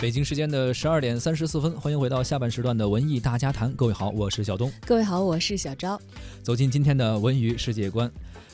北京时间的十二点三十四分，欢迎回到下半时段的文艺大家谈。各位好，我是小东。各位好，我是小昭。走进今天的文娱世界观。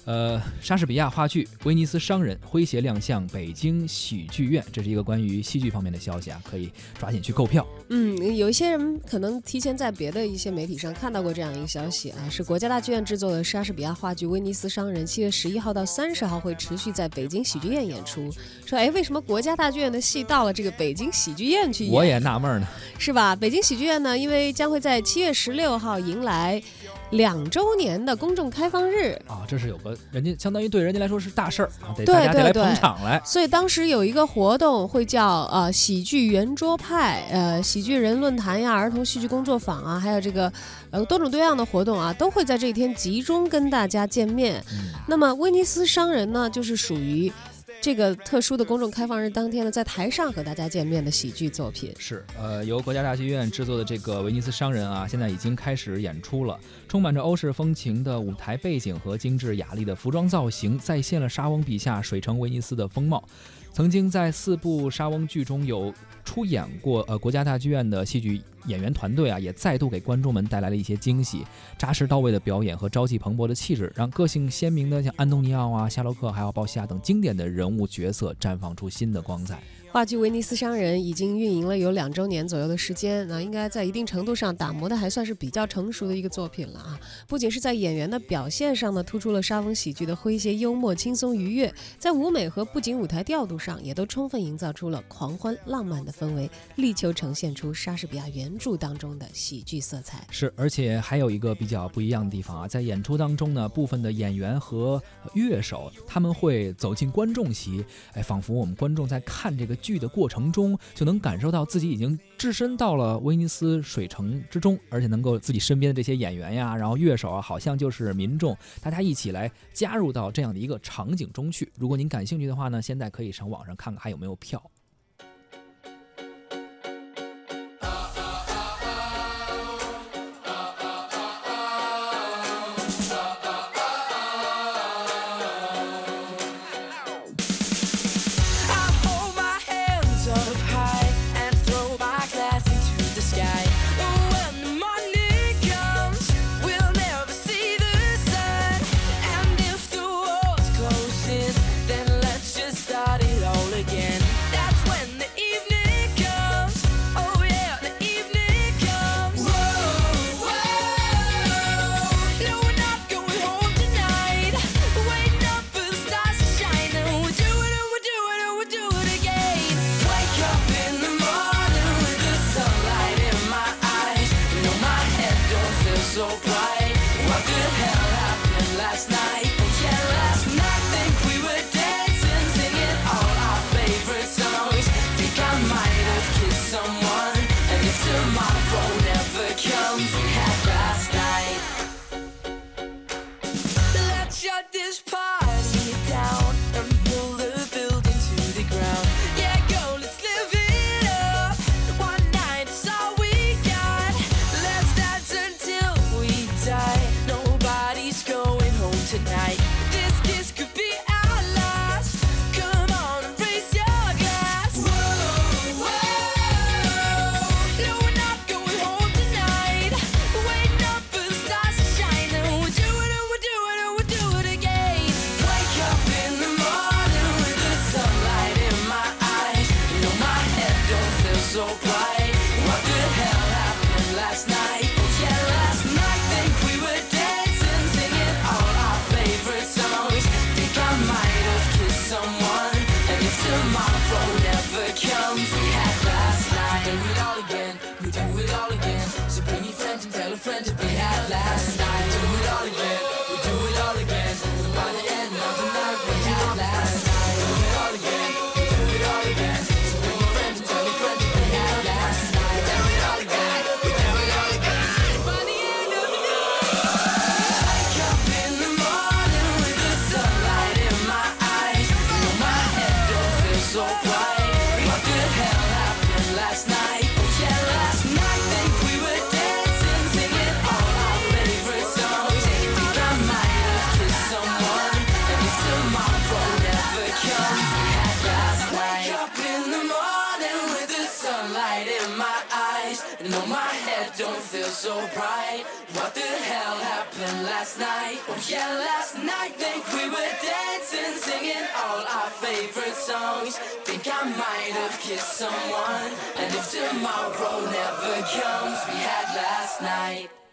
呃，莎士比亚话剧《威尼斯商人》诙谐亮相北京喜剧院，这是一个关于戏剧方面的消息啊，可以抓紧去购票。嗯，有一些人可能提前在别的一些媒体上看到过这样一个消息啊，是国家大剧院制作的莎士比亚话剧《威尼斯商人》，七月十一号到三十号会持续在北京喜剧院演出。说，哎，为什么国家大剧院的戏到了这个北京喜剧院去演？我也纳闷呢，是吧？北京喜剧院呢，因为将会在七月十六号迎来。两周年的公众开放日啊，这是有个人家相当于对人家来说是大事儿啊，得大家得来捧场来。所以当时有一个活动会叫呃喜剧圆桌派，呃喜剧人论坛呀，儿童戏剧工作坊啊，还有这个呃多种多样的活动啊，都会在这一天集中跟大家见面。那么威尼斯商人呢，就是属于。这个特殊的公众开放日当天呢，在台上和大家见面的喜剧作品是，呃，由国家大剧院制作的这个《威尼斯商人》啊，现在已经开始演出了。充满着欧式风情的舞台背景和精致雅丽的服装造型，再现了莎翁笔下水城威尼斯的风貌。曾经在四部沙翁剧中有出演过，呃，国家大剧院的戏剧演员团队啊，也再度给观众们带来了一些惊喜。扎实到位的表演和朝气蓬勃的气质，让个性鲜明的像安东尼奥啊、夏洛克还有鲍西亚等经典的人物角色绽放出新的光彩。话剧《威尼斯商人》已经运营了有两周年左右的时间，那应该在一定程度上打磨的还算是比较成熟的一个作品了啊！不仅是在演员的表现上呢，突出了莎翁喜剧的诙谐幽默、轻松愉悦，在舞美和布景舞台调度上，也都充分营造出了狂欢浪漫的氛围，力求呈现出莎士比亚原著当中的喜剧色彩。是，而且还有一个比较不一样的地方啊，在演出当中呢，部分的演员和乐手他们会走进观众席，哎，仿佛我们观众在看这个剧的过程中。就能感受到自己已经置身到了威尼斯水城之中，而且能够自己身边的这些演员呀，然后乐手啊，好像就是民众，大家一起来加入到这样的一个场景中去。如果您感兴趣的话呢，现在可以上网上看看还有没有票。so bright. What the hell happened last night? Oh, yeah, last night think we were dancing, singing all our favorite songs. Think I might have kissed someone, and if tomorrow. No, my head don't feel so bright. What the hell happened last night? Oh yeah, last night think we were dancing, singing all our favorite songs. Think I might have kissed someone. And if tomorrow never comes, we had last night.